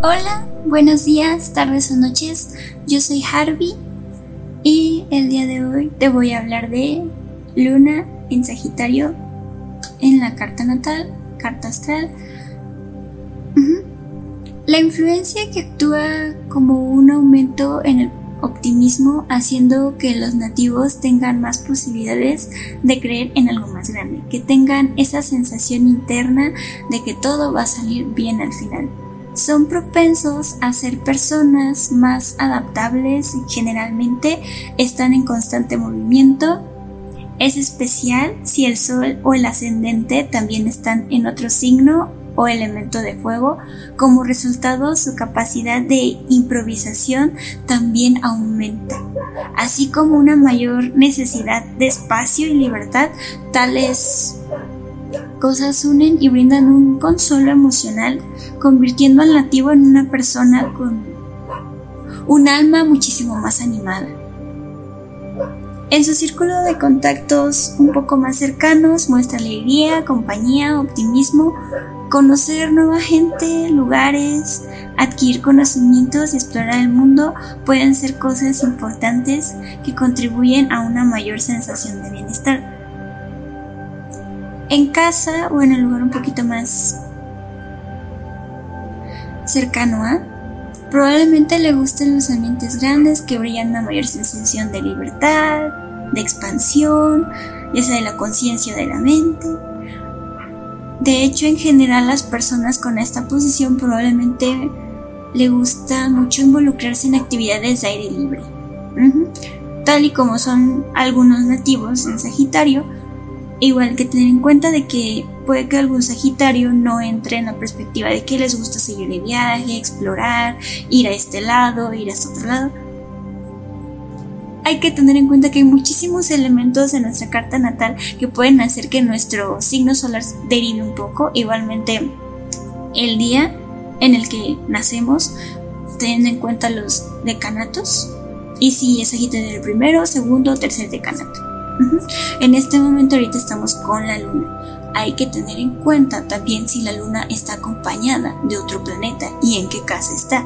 Hola, buenos días, tardes o noches. Yo soy Harvey y el día de hoy te voy a hablar de Luna en Sagitario en la carta natal, carta astral. La influencia que actúa como un aumento en el optimismo haciendo que los nativos tengan más posibilidades de creer en algo más grande, que tengan esa sensación interna de que todo va a salir bien al final son propensos a ser personas más adaptables y generalmente están en constante movimiento. Es especial si el sol o el ascendente también están en otro signo o elemento de fuego. Como resultado, su capacidad de improvisación también aumenta, así como una mayor necesidad de espacio y libertad, tales cosas unen y brindan un consuelo emocional, convirtiendo al nativo en una persona con un alma muchísimo más animada. En su círculo de contactos un poco más cercanos muestra alegría, compañía, optimismo, conocer nueva gente, lugares, adquirir conocimientos y explorar el mundo pueden ser cosas importantes que contribuyen a una mayor sensación de bienestar en casa o en el lugar un poquito más cercano a, probablemente le gusten los ambientes grandes que brillan una mayor sensación de libertad, de expansión, ya sea de la conciencia de la mente. De hecho, en general las personas con esta posición probablemente le gusta mucho involucrarse en actividades de aire libre. Tal y como son algunos nativos en Sagitario, Igual que tener en cuenta de que puede que algún Sagitario no entre en la perspectiva de que les gusta seguir de viaje, explorar, ir a este lado, ir a este otro lado. Hay que tener en cuenta que hay muchísimos elementos en nuestra carta natal que pueden hacer que nuestro signo solar derive un poco. Igualmente, el día en el que nacemos, teniendo en cuenta los decanatos. Y si es Sagitario el primero, segundo o tercer decanato. En este momento ahorita estamos con la luna. Hay que tener en cuenta también si la luna está acompañada de otro planeta y en qué casa está.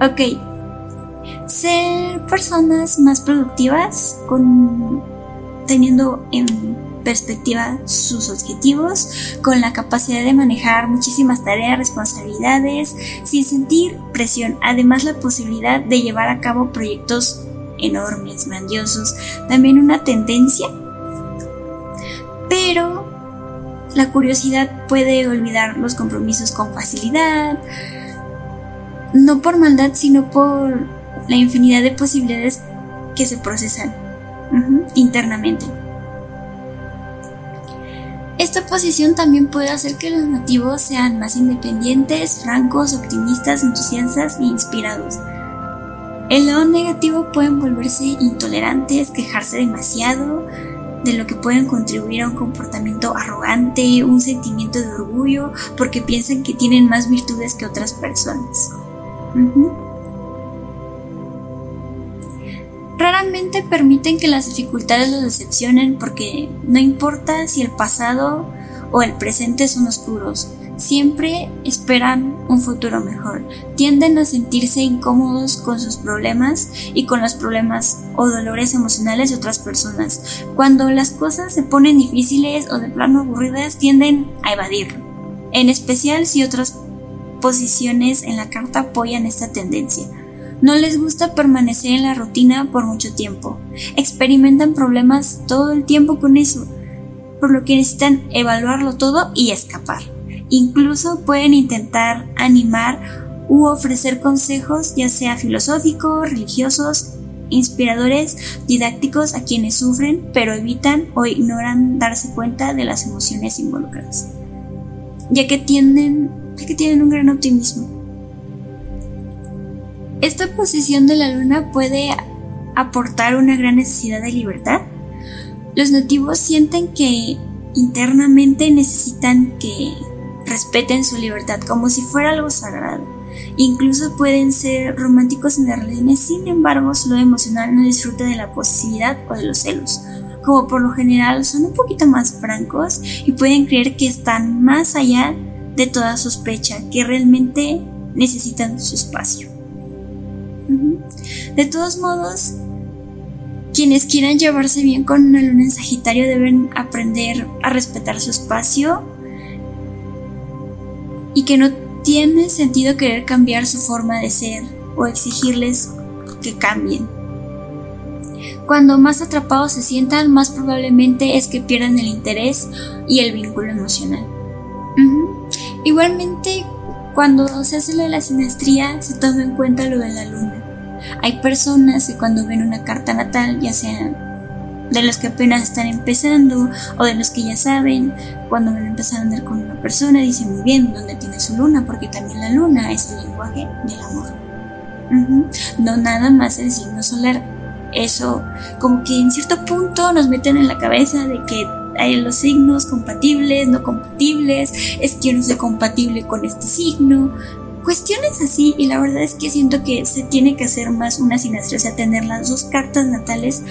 Ok. Ser personas más productivas con teniendo en perspectiva sus objetivos, con la capacidad de manejar muchísimas tareas, responsabilidades, sin sentir presión. Además, la posibilidad de llevar a cabo proyectos enormes, grandiosos, también una tendencia. Pero la curiosidad puede olvidar los compromisos con facilidad, no por maldad, sino por la infinidad de posibilidades que se procesan internamente. Esta posición también puede hacer que los nativos sean más independientes, francos, optimistas, entusiastas e inspirados. El lado negativo pueden volverse intolerantes, quejarse demasiado, de lo que pueden contribuir a un comportamiento arrogante, un sentimiento de orgullo, porque piensan que tienen más virtudes que otras personas. Raramente permiten que las dificultades los decepcionen porque no importa si el pasado o el presente son oscuros, siempre esperan un futuro mejor. Tienden a sentirse incómodos con sus problemas y con los problemas o dolores emocionales de otras personas. Cuando las cosas se ponen difíciles o de plano aburridas, tienden a evadirlo. En especial si otras posiciones en la carta apoyan esta tendencia. No les gusta permanecer en la rutina por mucho tiempo. Experimentan problemas todo el tiempo con eso, por lo que necesitan evaluarlo todo y escapar. Incluso pueden intentar animar u ofrecer consejos, ya sea filosóficos, religiosos, inspiradores, didácticos a quienes sufren, pero evitan o ignoran darse cuenta de las emociones involucradas, ya que tienen, ya que tienen un gran optimismo. Esta posición de la luna puede aportar una gran necesidad de libertad. Los nativos sienten que internamente necesitan que respeten su libertad como si fuera algo sagrado. Incluso pueden ser románticos en las relaciones, sin embargo, su lado emocional no disfruta de la posesividad o de los celos. Como por lo general son un poquito más francos y pueden creer que están más allá de toda sospecha, que realmente necesitan su espacio. De todos modos, quienes quieran llevarse bien con una luna en Sagitario deben aprender a respetar su espacio y que no tiene sentido querer cambiar su forma de ser o exigirles que cambien. Cuando más atrapados se sientan, más probablemente es que pierdan el interés y el vínculo emocional. Igualmente, cuando se hace lo de la sinestría, se toma en cuenta lo de la luna. Hay personas que cuando ven una carta natal, ya sea de los que apenas están empezando o de los que ya saben, cuando van a empezar a andar con persona, dicen muy bien dónde tiene su luna, porque también la luna es el lenguaje del amor. No nada más el signo solar. Eso como que en cierto punto nos meten en la cabeza de que hay los signos compatibles, no compatibles, es que no compatible con este signo, cuestiones así y la verdad es que siento que se tiene que hacer más una sinastría, o sea, tener las dos cartas natales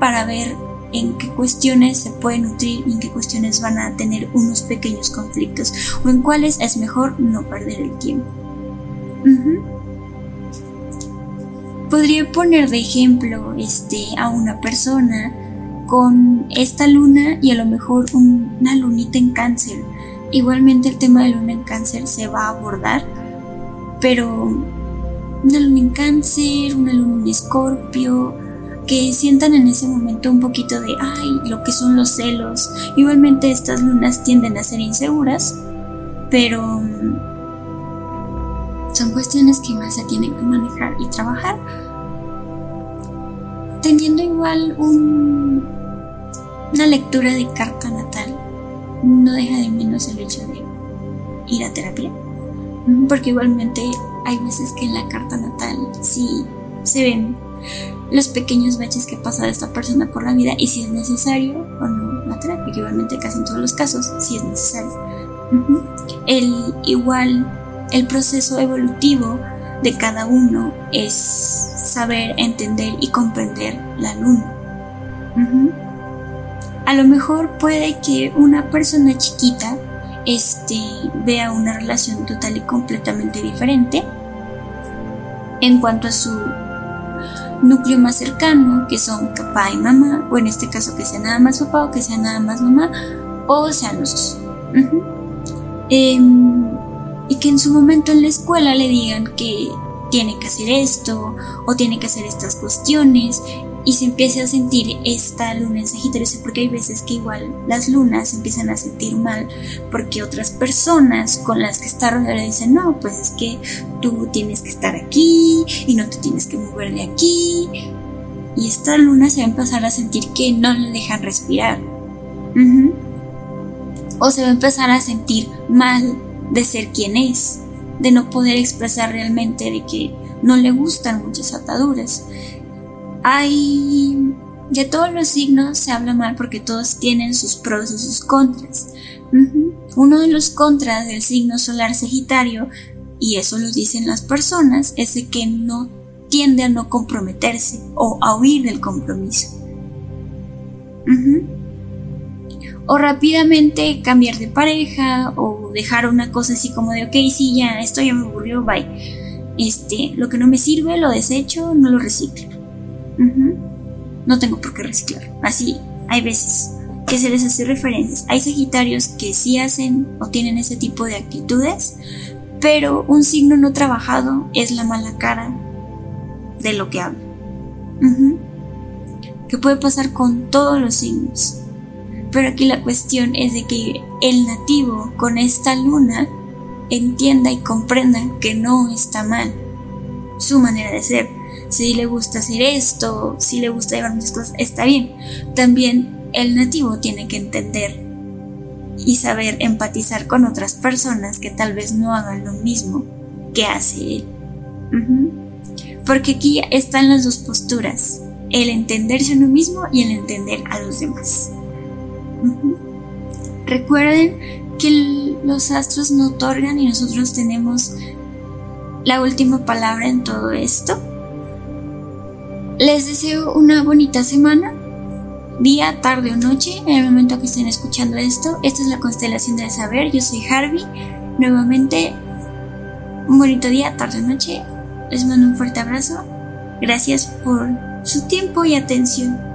para ver en qué cuestiones se pueden nutrir y en qué cuestiones van a tener unos pequeños conflictos o en cuáles es mejor no perder el tiempo. Podría poner de ejemplo este, a una persona con esta luna y a lo mejor una lunita en cáncer. Igualmente el tema de luna en cáncer se va a abordar pero una luna en cáncer, una luna en escorpio, que sientan en ese momento un poquito de, ay, lo que son los celos. Igualmente estas lunas tienden a ser inseguras, pero mm, son cuestiones que igual se tienen que manejar y trabajar. Teniendo igual un, una lectura de carta natal, no deja de menos el hecho de ir a terapia porque igualmente hay veces que en la carta natal sí se ven los pequeños baches que pasa de esta persona por la vida y si es necesario o no la terapia, que igualmente casi en todos los casos sí es necesario. El igual, el proceso evolutivo de cada uno es saber entender y comprender la luna. A lo mejor puede que una persona chiquita este, vea una relación total y completamente diferente en cuanto a su núcleo más cercano, que son papá y mamá, o en este caso que sea nada más papá o que sea nada más mamá, o sean los dos. Em, y que en su momento en la escuela le digan que tiene que hacer esto o tiene que hacer estas cuestiones y se empiece a sentir esta luna en Sagitario, porque hay veces que igual las lunas empiezan a sentir mal porque otras personas con las que está rodeada dicen, no, pues es que tú tienes que estar aquí y no te tienes que mover de aquí. Y esta luna se va a empezar a sentir que no le dejan respirar. O se va a empezar a sentir mal de ser quien es, de no poder expresar realmente de que no le gustan muchas ataduras. Hay... De todos los signos se habla mal porque todos tienen sus pros y sus contras. Uno de los contras del signo solar Sagitario, y eso lo dicen las personas, es de que no tiende a no comprometerse o a huir del compromiso. O rápidamente cambiar de pareja o dejar una cosa así como de, ok, sí, ya, esto ya me aburrió, bye. Este, lo que no me sirve lo desecho, no lo reciclo. No tengo por qué reciclar. Así, hay veces que se les hace referencias. Hay sagitarios que sí hacen o tienen ese tipo de actitudes, pero un signo no trabajado es la mala cara de lo que habla. Que puede pasar con todos los signos. Pero aquí la cuestión es de que el nativo con esta luna entienda y comprenda que no está mal su manera de ser si le gusta hacer esto, si le gusta llevar muchas cosas, está bien. También el nativo tiene que entender y saber empatizar con otras personas que tal vez no hagan lo mismo que hace él. Porque aquí están las dos posturas, el entenderse uno mismo y el entender a los demás. Recuerden que los astros no otorgan y nosotros tenemos la última palabra en todo esto. Les deseo una bonita semana, día, tarde o noche, en el momento que estén escuchando esto. Esta es la constelación del saber. Yo soy Harvey Nuevamente, un bonito día, tarde, noche. Les mando un fuerte abrazo. Gracias por su tiempo y atención.